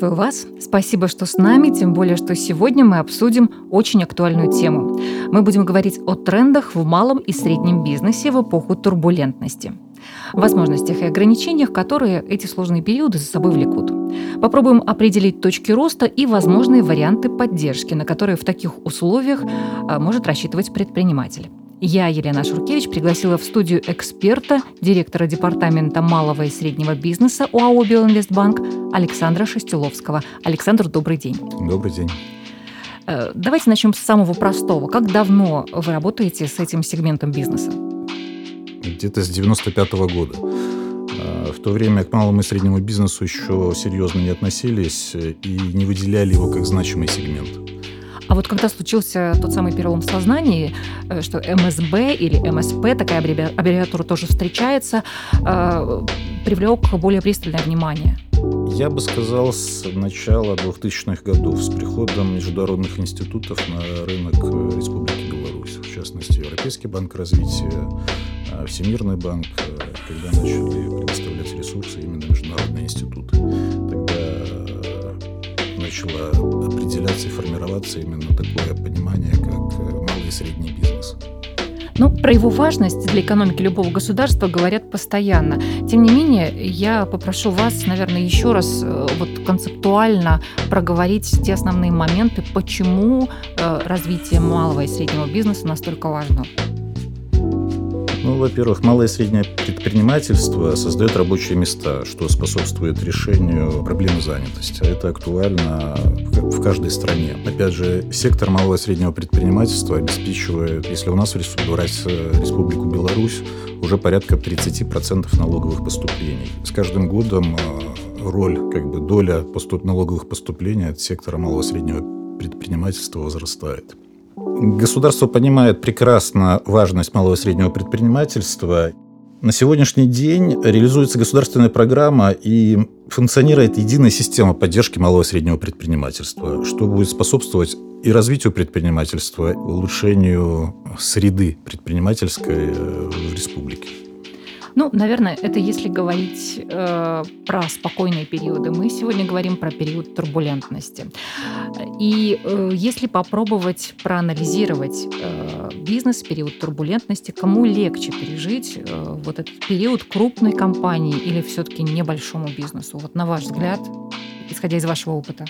Приветствую вас. Спасибо, что с нами, тем более, что сегодня мы обсудим очень актуальную тему. Мы будем говорить о трендах в малом и среднем бизнесе в эпоху турбулентности. Возможностях и ограничениях, которые эти сложные периоды за собой влекут. Попробуем определить точки роста и возможные варианты поддержки, на которые в таких условиях а, может рассчитывать предприниматель. Я, Елена Шуркевич, пригласила в студию эксперта, директора департамента малого и среднего бизнеса УАО «Белинвестбанк» Александра Шестиловского. Александр, добрый день. Добрый день. Э, давайте начнем с самого простого. Как давно вы работаете с этим сегментом бизнеса? Где-то с 95 -го года. Э, в то время к малому и среднему бизнесу еще серьезно не относились и не выделяли его как значимый сегмент. А вот когда случился тот самый перелом в э, что МСБ или МСП, такая аббревиатура тоже встречается, э, привлек более пристальное внимание? Я бы сказал, с начала 2000-х годов, с приходом международных институтов на рынок Республики Беларусь, в частности, Европейский банк развития, э, Всемирный банк, когда начали предоставлять ресурсы именно международные институты. Начала определяться и формироваться именно такое понимание, как э, малый и средний бизнес. Ну, про его важность для экономики любого государства говорят постоянно. Тем не менее, я попрошу вас, наверное, еще раз э, вот концептуально проговорить те основные моменты, почему э, развитие малого и среднего бизнеса настолько важно. Ну, во-первых, малое и среднее предпринимательство создает рабочие места, что способствует решению проблемы занятости. Это актуально в каждой стране. Опять же, сектор малого и среднего предпринимательства обеспечивает, если у нас брать Республику Беларусь, уже порядка 30% налоговых поступлений. С каждым годом э, роль, как бы доля поступ, налоговых поступлений от сектора малого и среднего предпринимательства возрастает. Государство понимает прекрасно важность малого и среднего предпринимательства. На сегодняшний день реализуется государственная программа и функционирует единая система поддержки малого и среднего предпринимательства, что будет способствовать и развитию предпринимательства, улучшению среды предпринимательской э, в республике. Ну, наверное, это если говорить э, про спокойные периоды. Мы сегодня говорим про период турбулентности. И э, если попробовать проанализировать э, бизнес, период турбулентности, кому легче пережить э, вот этот период крупной компании или все-таки небольшому бизнесу? Вот на ваш взгляд, исходя из вашего опыта.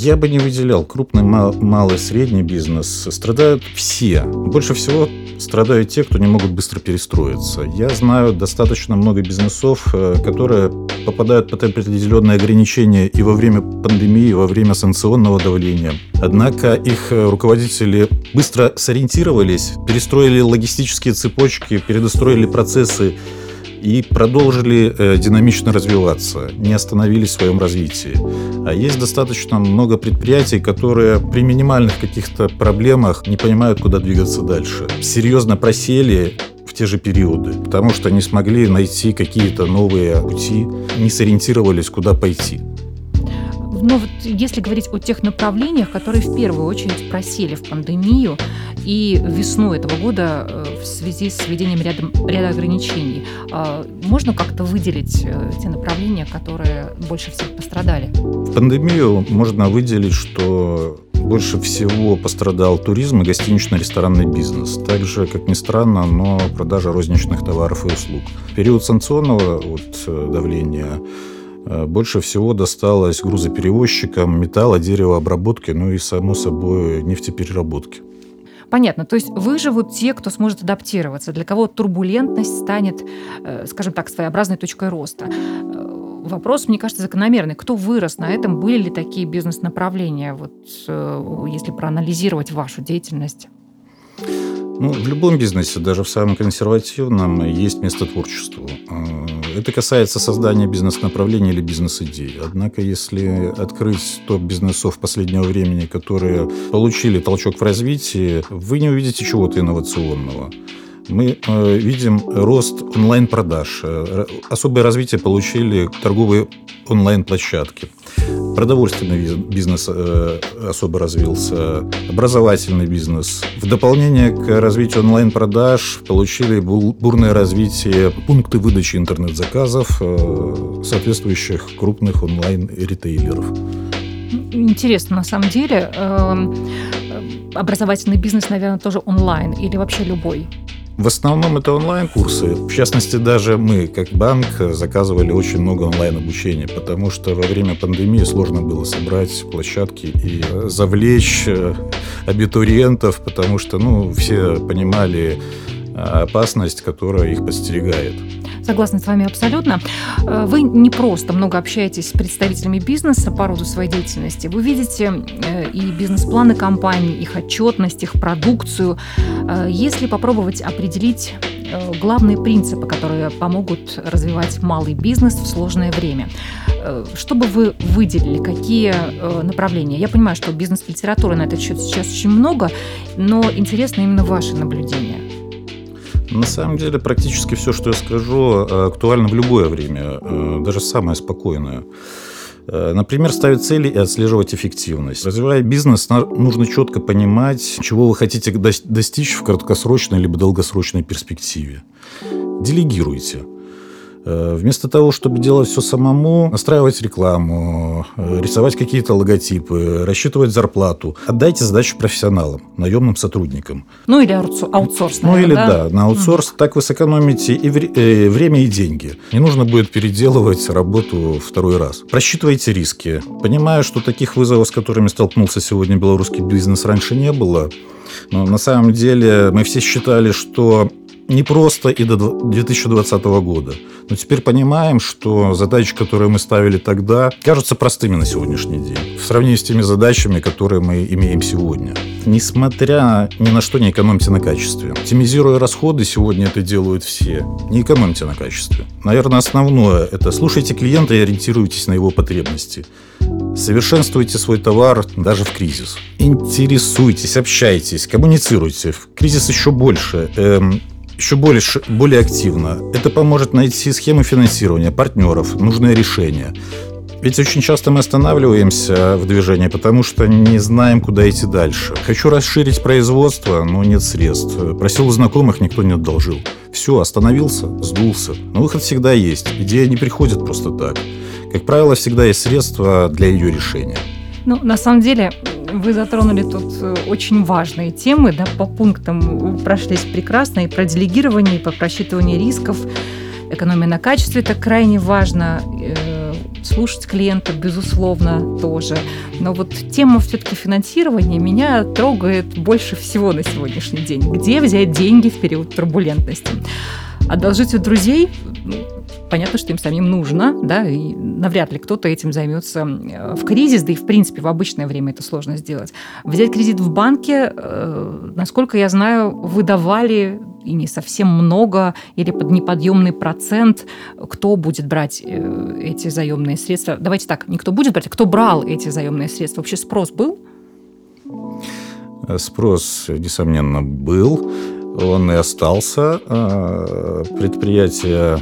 Я бы не выделял крупный, мал, малый, средний бизнес. Страдают все. Больше всего страдают те, кто не могут быстро перестроиться. Я знаю достаточно много бизнесов, э, которые попадают под определенные ограничения и во время пандемии, и во время санкционного давления. Однако их э, руководители быстро сориентировались, перестроили логистические цепочки, передостроили процессы и продолжили э, динамично развиваться, не остановились в своем развитии. А есть достаточно много предприятий, которые при минимальных каких-то проблемах не понимают, куда двигаться дальше. Серьезно просели в те же периоды, потому что не смогли найти какие-то новые пути, не сориентировались, куда пойти. Но вот если говорить о тех направлениях, которые в первую очередь просели в пандемию и весну этого года э, в связи с введением ряда, ряда ограничений, а, можно как-то выделить э, те направления, которые больше всех пострадали? В пандемию можно выделить, что больше всего пострадал туризм и гостинично-ресторанный бизнес. Также, как ни странно, но продажа розничных товаров и услуг. В период санкционного вот, э, давления больше всего досталось грузоперевозчикам металла, деревообработки, ну и, само собой, нефтепереработки. Понятно. То есть выживут те, кто сможет адаптироваться, для кого турбулентность станет, э, скажем так, своеобразной точкой роста. Э, вопрос, мне кажется, закономерный. Кто вырос на этом? Были ли такие бизнес-направления? Вот если проанализировать вашу деятельность. Ну, в любом бизнесе, даже в самом консервативном, есть место творчеству. Это касается создания бизнес-направления или бизнес-идей. Однако, если открыть топ бизнесов последнего времени, которые получили толчок в развитии, вы не увидите чего-то инновационного мы э, видим рост онлайн-продаж. Э, особое развитие получили торговые онлайн-площадки. Продовольственный бизнес э, особо развился, образовательный бизнес. В дополнение к развитию онлайн-продаж получили бурное развитие пункты выдачи интернет-заказов э, соответствующих крупных онлайн-ритейлеров. Интересно, на самом деле, эм, образовательный бизнес, наверное, тоже онлайн или вообще любой? В основном это онлайн-курсы. В частности, даже мы, как банк, заказывали очень много онлайн-обучения, потому что во время пандемии сложно было собрать площадки и завлечь э, абитуриентов, потому что ну, все понимали э, опасность, которая их подстерегает. Согласна с вами абсолютно. Э, вы не просто много общаетесь с представителями бизнеса по роду своей деятельности. Вы видите э, и бизнес-планы компаний, их отчетность, их продукцию. Э, если попробовать определить главные принципы, которые помогут развивать малый бизнес в сложное время. Что бы вы выделили? Какие направления? Я понимаю, что бизнес-литературы на этот счет сейчас очень много, но интересно именно ваши наблюдения. На самом деле практически все, что я скажу, э, актуально в любое время, э, даже самое спокойное. Э, например, ставить цели и отслеживать эффективность. Развивая бизнес, нужно четко понимать, чего вы хотите достичь в краткосрочной либо долгосрочной перспективе. Делегируйте. Э, вместо того, чтобы делать все самому, настраивать рекламу, э, рисовать какие-то логотипы, рассчитывать зарплату, отдайте задачу профессионалам, наемным сотрудникам. Ну или аутсорс, наверное, Ну или да, да на аутсорс. Mm. Так вы сэкономите и э, время, и деньги. Не нужно будет переделывать работу второй раз. Просчитывайте риски. Понимаю, что таких вызовов, с которыми столкнулся сегодня белорусский бизнес, раньше не было. Но на самом деле мы все считали, что не просто и до 2020 года. Но теперь понимаем, что задачи, которые мы ставили тогда, кажутся простыми на сегодняшний день в сравнении с теми задачами, которые мы имеем сегодня. Несмотря ни на что не экономьте на качестве. Оптимизируя расходы, сегодня это делают все. Не экономьте на качестве. Наверное, основное – это слушайте клиента и ориентируйтесь на его потребности. Совершенствуйте свой товар даже в кризис. Интересуйтесь, общайтесь, коммуницируйте. В кризис еще больше. Эм, еще более, более активно. Это поможет найти схемы финансирования, партнеров, нужное решение. Ведь очень часто мы останавливаемся в движении, потому что не знаем, куда идти дальше. Хочу расширить производство, но нет средств. Просил у знакомых, никто не одолжил. Все, остановился, сдулся. Но выход всегда есть. Идея не приходит просто так. Как правило, всегда есть средства для ее решения. Ну, на самом деле, вы затронули тут э, очень важные темы, да, по пунктам прошлись прекрасно, и про делегирование, и по просчитыванию рисков, экономия на качестве, это крайне важно, э, слушать клиента, безусловно, тоже. Но вот тема все-таки финансирования меня трогает больше всего на сегодняшний день. Где взять деньги в период турбулентности? Одолжить у друзей понятно, что им самим нужно, да, и навряд ли кто-то этим займется э, в кризис, да и в принципе в обычное время это сложно сделать. Взять кредит в банке, э, насколько я знаю, выдавали и не совсем много, или под неподъемный процент, кто будет брать э, эти заемные средства. Давайте так, не кто будет брать, а кто брал эти заемные средства. Вообще спрос был? Спрос, несомненно, был. Он и остался. Предприятия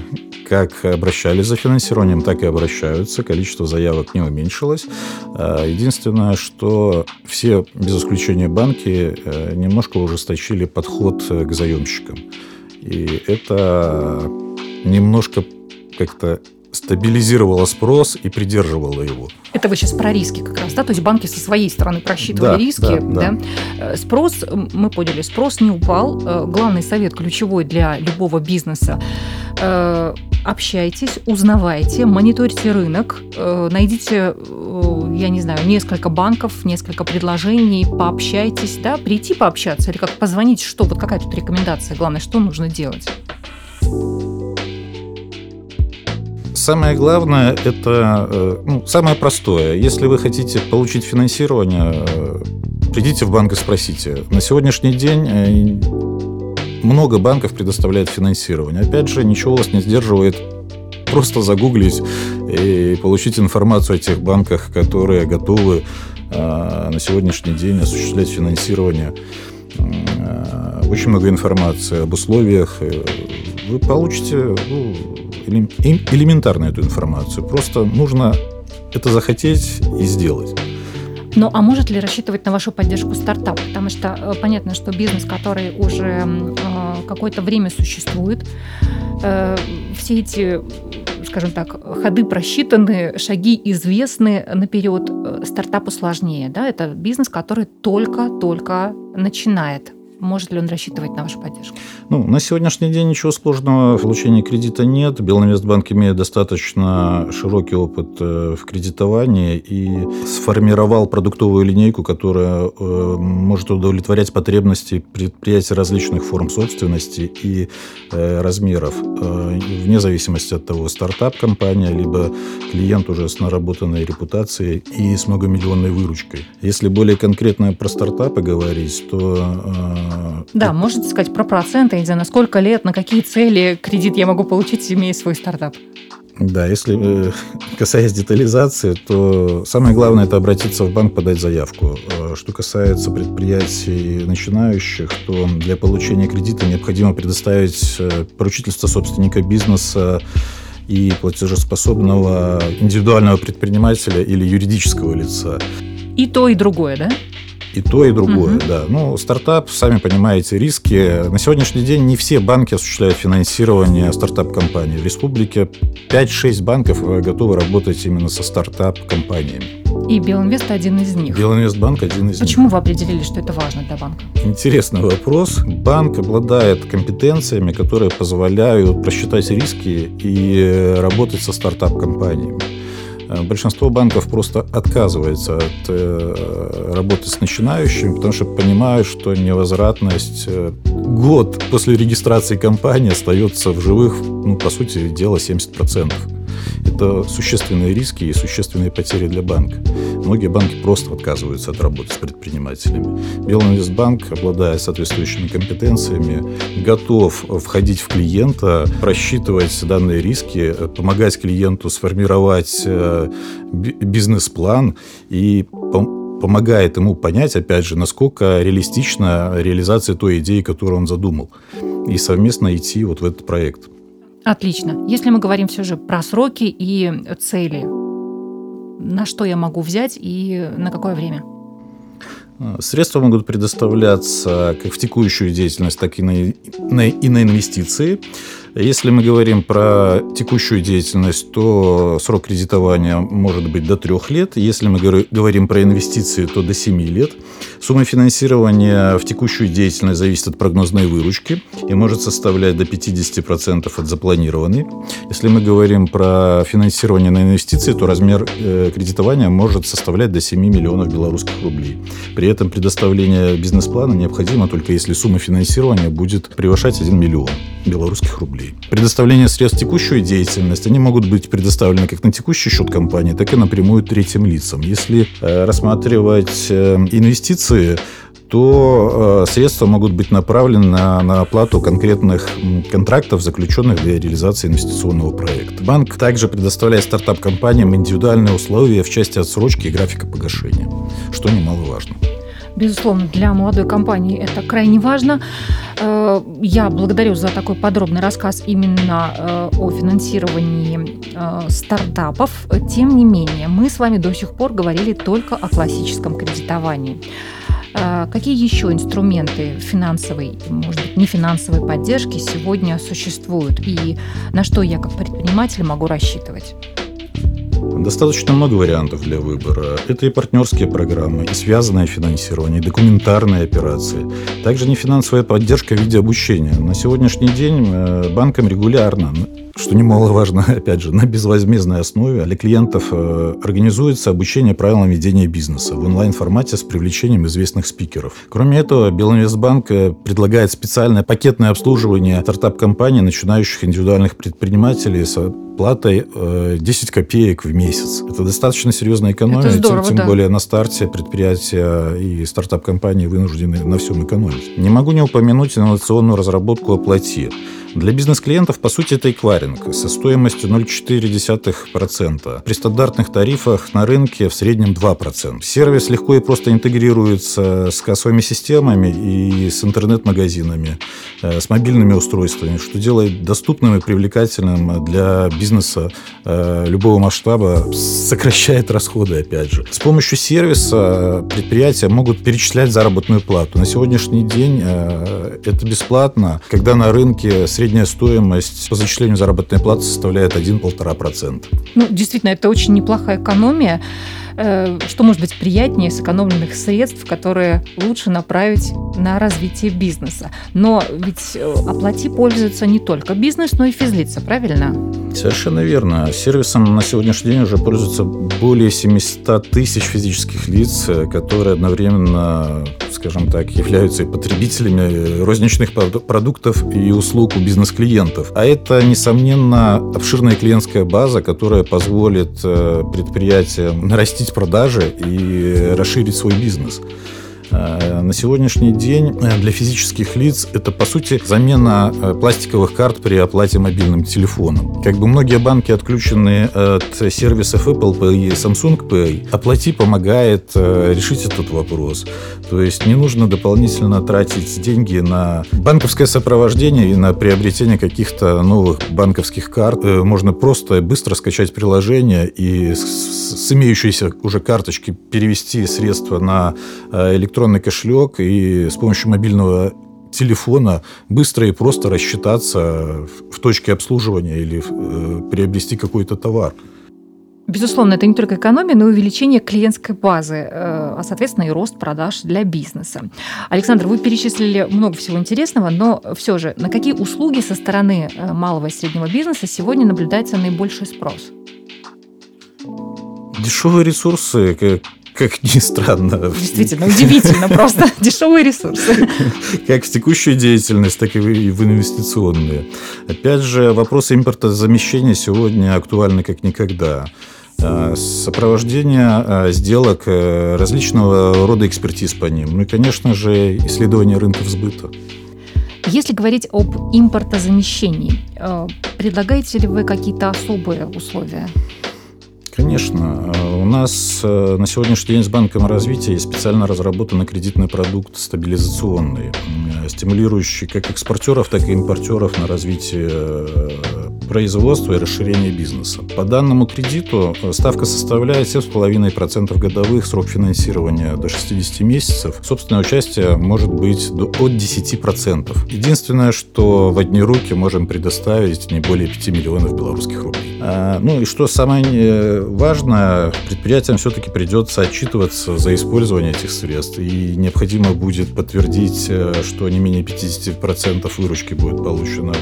как обращались за финансированием, так и обращаются. Количество заявок не уменьшилось. А, единственное, что все, без исключения банки, э, немножко ужесточили подход к заемщикам. И это немножко как-то стабилизировала спрос и придерживала его. Это вы сейчас про риски как раз, да? То есть банки со своей стороны просчитывали да, риски, да, да. да? Спрос, мы поняли, спрос не упал. Э, главный совет ключевой для любого бизнеса э, общайтесь, узнавайте, мониторьте рынок, э, найдите, я не знаю, несколько банков, несколько предложений, пообщайтесь, да, прийти пообщаться или как позвонить, что, вот какая тут рекомендация, главное, что нужно делать? Самое главное – это э, ну, самое простое. Если вы хотите получить финансирование, э, придите в банк и спросите. На сегодняшний день э, много банков предоставляет финансирование. Опять же, ничего вас не сдерживает просто загуглить и получить информацию о тех банках, которые готовы на сегодняшний день осуществлять финансирование. Очень много информации об условиях. Вы получите ну, элементарно эту информацию. Просто нужно это захотеть и сделать. Ну, а может ли рассчитывать на вашу поддержку стартап? Потому что э, понятно, что бизнес, который уже э, какое-то время существует, э, все эти, скажем так, ходы просчитаны, шаги известны наперед, э, стартапу сложнее. Да? Это бизнес, который только-только начинает может ли он рассчитывать на вашу поддержку? Ну, на сегодняшний день ничего сложного в получении кредита нет. Белинвестбанк имеет достаточно широкий опыт э, в кредитовании и сформировал продуктовую линейку, которая э, может удовлетворять потребности предприятий различных форм собственности и э, размеров, вне зависимости от того, стартап-компания, либо клиент уже с наработанной репутацией и с многомиллионной выручкой. Если более конкретно про стартапы говорить, то да, можете сказать про проценты, не знаю, на сколько лет, на какие цели кредит я могу получить, имея свой стартап? Да, если э, касаясь детализации, то самое главное это обратиться в банк, подать заявку. Э, что касается предприятий начинающих, то для получения кредита необходимо предоставить э, поручительство собственника бизнеса и платежеспособного индивидуального предпринимателя или юридического лица. И то, и другое, да? И то, и другое, угу. да. Ну, стартап, сами понимаете, риски. На сегодняшний день не все банки осуществляют финансирование стартап-компаний. В республике 5-6 банков э, готовы работать именно со стартап-компаниями. И Белинвест один из них. Белинвестбанк один из Почему них. Почему вы определили, что это важно для банка? Интересный вопрос. Банк обладает компетенциями, которые позволяют просчитать риски и э, работать со стартап-компаниями. Э, большинство банков просто отказывается от э, работы с начинающими, потому что понимают, что невозвратность э, год после регистрации компании остается в живых, ну, по сути дела, 70%. Это существенные риски и существенные потери для банка. Многие банки просто отказываются от работы с предпринимателями. Белинвестбанк, обладая соответствующими компетенциями, готов входить в клиента, просчитывать данные риски, помогать клиенту сформировать э, бизнес-план и помогает ему понять, опять же, насколько реалистична реализация той идеи, которую он задумал, и совместно идти вот в этот проект. Отлично. Если мы говорим все же про сроки и цели, на что я могу взять и на какое время? Средства могут предоставляться как в текущую деятельность, так и на, на, и на инвестиции. Если мы говорим про текущую деятельность, то срок кредитования может быть до трех лет. Если мы говорим про инвестиции, то до 7 лет. Сумма финансирования в текущую деятельность зависит от прогнозной выручки и может составлять до 50% от запланированной. Если мы говорим про финансирование на инвестиции, то размер э, кредитования может составлять до 7 миллионов белорусских рублей. При этом предоставление бизнес-плана необходимо только если сумма финансирования будет превышать 1 миллион белорусских рублей рублей. Предоставление средств текущую деятельность, они могут быть предоставлены как на текущий счет компании, так и напрямую третьим лицам. Если э, рассматривать э, инвестиции, то э, средства могут быть направлены на, на оплату конкретных контрактов, заключенных для реализации инвестиционного проекта. Банк также предоставляет стартап-компаниям индивидуальные условия в части отсрочки и графика погашения, что немаловажно. Безусловно, для молодой компании это крайне важно. Э, я благодарю за такой подробный рассказ именно э, о финансировании э, стартапов. Тем не менее, мы с вами до сих пор говорили только о классическом кредитовании. Какие еще инструменты финансовой, может быть, не финансовой поддержки сегодня существуют и на что я как предприниматель могу рассчитывать? Достаточно много вариантов для выбора. Это и партнерские программы, и связанное финансирование, и документарные операции. Также нефинансовая поддержка в виде обучения. На сегодняшний день э, банкам регулярно что немаловажно, опять же, на безвозмездной основе для клиентов э, организуется обучение правилам ведения бизнеса в онлайн-формате с привлечением известных спикеров. Кроме этого, Белинвестбанк э, предлагает специальное пакетное обслуживание стартап-компаний, начинающих индивидуальных предпринимателей с платой 10 копеек в месяц. Это достаточно серьезная экономия, здорово, тем, тем да. более на старте предприятия и стартап-компании вынуждены на всем экономить. Не могу не упомянуть инновационную разработку «Оплати». Для бизнес-клиентов, по сути, это эквайринг со стоимостью 0,4%. При стандартных тарифах на рынке в среднем 2%. Сервис легко и просто интегрируется с кассовыми системами и с интернет-магазинами, э, с мобильными устройствами, что делает доступным и привлекательным для бизнеса э, любого масштаба сокращает расходы, опять же. С помощью сервиса предприятия могут перечислять заработную плату. На сегодняшний день э, это бесплатно, когда на рынке средняя стоимость по зачислению заработной платы составляет 1-1,5%. Ну, действительно, это очень неплохая экономия. Э, что может быть приятнее сэкономленных средств, которые лучше направить на развитие бизнеса. Но ведь э, оплати пользуется не только бизнес, но и физлица, правильно? Совершенно верно. Сервисом на сегодняшний день уже пользуются более 700 тысяч физических лиц, которые одновременно, скажем так, являются и потребителями розничных продуктов и услуг у бизнес-клиентов. А это, несомненно, обширная клиентская база, которая позволит э, предприятиям нарастить продажи и расширить свой бизнес. Э, на сегодняшний день э, для физических лиц это, по сути, замена э, пластиковых карт при оплате мобильным телефоном. Как бы многие банки отключены от сервисов Apple Pay и Samsung Pay, оплати помогает решить этот вопрос. То есть не нужно дополнительно тратить деньги на банковское сопровождение и на приобретение каких-то новых банковских карт. Можно просто быстро скачать приложение и с имеющейся уже карточки перевести средства на электронную электронный кошелек и с помощью мобильного телефона быстро и просто рассчитаться в точке обслуживания или э, приобрести какой-то товар. Безусловно, это не только экономия, но и увеличение клиентской базы, э, а, соответственно, и рост продаж для бизнеса. Александр, вы перечислили много всего интересного, но все же, на какие услуги со стороны э, малого и среднего бизнеса сегодня наблюдается наибольший спрос? Дешевые ресурсы, как ни странно. Действительно, удивительно просто. Дешевые ресурсы. Как в текущую деятельность, так и в инвестиционные. Опять же, вопросы импортозамещения сегодня актуальны как никогда а, сопровождение а, сделок э, различного рода экспертиз по ним. Ну и, конечно же, исследование рынков сбыта. Если говорить об импортозамещении, э, предлагаете ли вы какие-то особые условия? Конечно. Э, у нас э, на сегодняшний день с Банком развития есть специально разработанный кредитный продукт стабилизационный, э, стимулирующий как экспортеров, так и импортеров на развитие производства и расширение бизнеса. По данному кредиту ставка составляет 7,5% годовых, срок финансирования до 60 месяцев. Собственное участие может быть до, от 10%. Единственное, что в одни руки можем предоставить не более 5 миллионов белорусских рублей. А, ну и что самое важно, предприятиям все-таки придется отчитываться за использование этих средств, и необходимо будет подтвердить, э, что не менее 50% выручки будет получено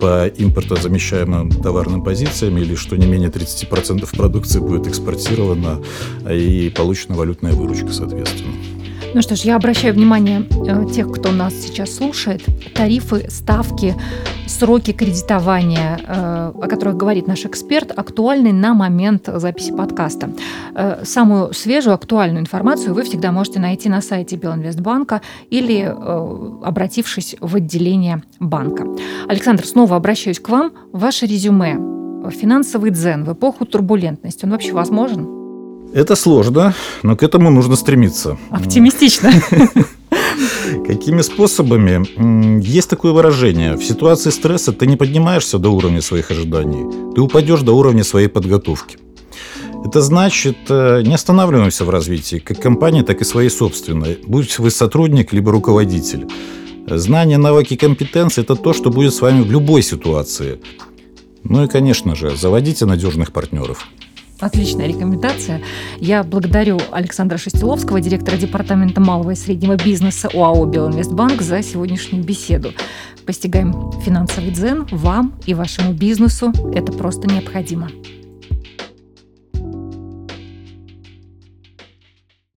по импортозамещаемым товарным позициям или что не менее 30% продукции будет экспортирована и получена валютная выручка, соответственно. Ну что ж, я обращаю внимание э, тех, кто нас сейчас слушает. Тарифы, ставки, сроки кредитования, э, о которых говорит наш эксперт, актуальны на момент записи подкаста. Э, самую свежую, актуальную информацию вы всегда можете найти на сайте Белинвестбанка или обратившись в отделение банка. Александр, снова обращаюсь к вам. Ваше резюме. Финансовый дзен в эпоху турбулентности, он вообще возможен? Это сложно, но к этому нужно стремиться. Оптимистично. Какими способами? Есть такое выражение. В ситуации стресса ты не поднимаешься до уровня своих ожиданий, ты упадешь до уровня своей подготовки. Это значит, э, не останавливаемся в развитии, как компании, так и своей собственной. Будь вы сотрудник, либо руководитель. Знания, навыки, компетенции – это то, что будет с вами в любой ситуации. Ну и, конечно же, заводите надежных партнеров. Отличная рекомендация. Я благодарю Александра Шестиловского, директора департамента малого и среднего бизнеса ОАО «Белинвестбанк» за сегодняшнюю беседу. Постигаем финансовый дзен вам и вашему бизнесу. Это просто необходимо.